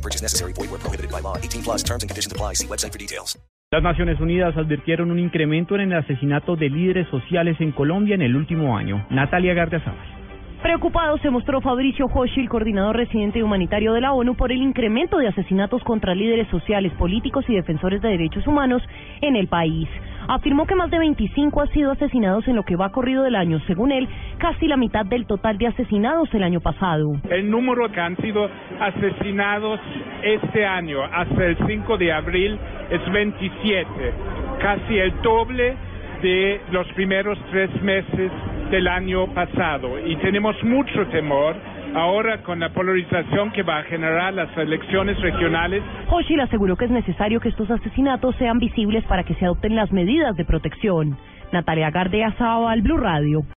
No purchase necessary. Void where prohibited by law. 18 plus terms and conditions apply. See website for details. Las Naciones Unidas advirtieron un incremento en el asesinato de líderes sociales en Colombia en el último año. Natalia Gardiazabal. Preocupado se mostró Fabricio Hoshi, el coordinador residente y humanitario de la ONU, por el incremento de asesinatos contra líderes sociales, políticos y defensores de derechos humanos en el país. Afirmó que más de 25 han sido asesinados en lo que va corrido del año. Según él, casi la mitad del total de asesinados el año pasado. El número que han sido asesinados este año hasta el 5 de abril es 27, casi el doble de los primeros tres meses del año pasado. Y tenemos mucho temor ahora con la polarización que va a generar las elecciones regionales. Hoshi le aseguró que es necesario que estos asesinatos sean visibles para que se adopten las medidas de protección. Natalia Gardea al Blue Radio.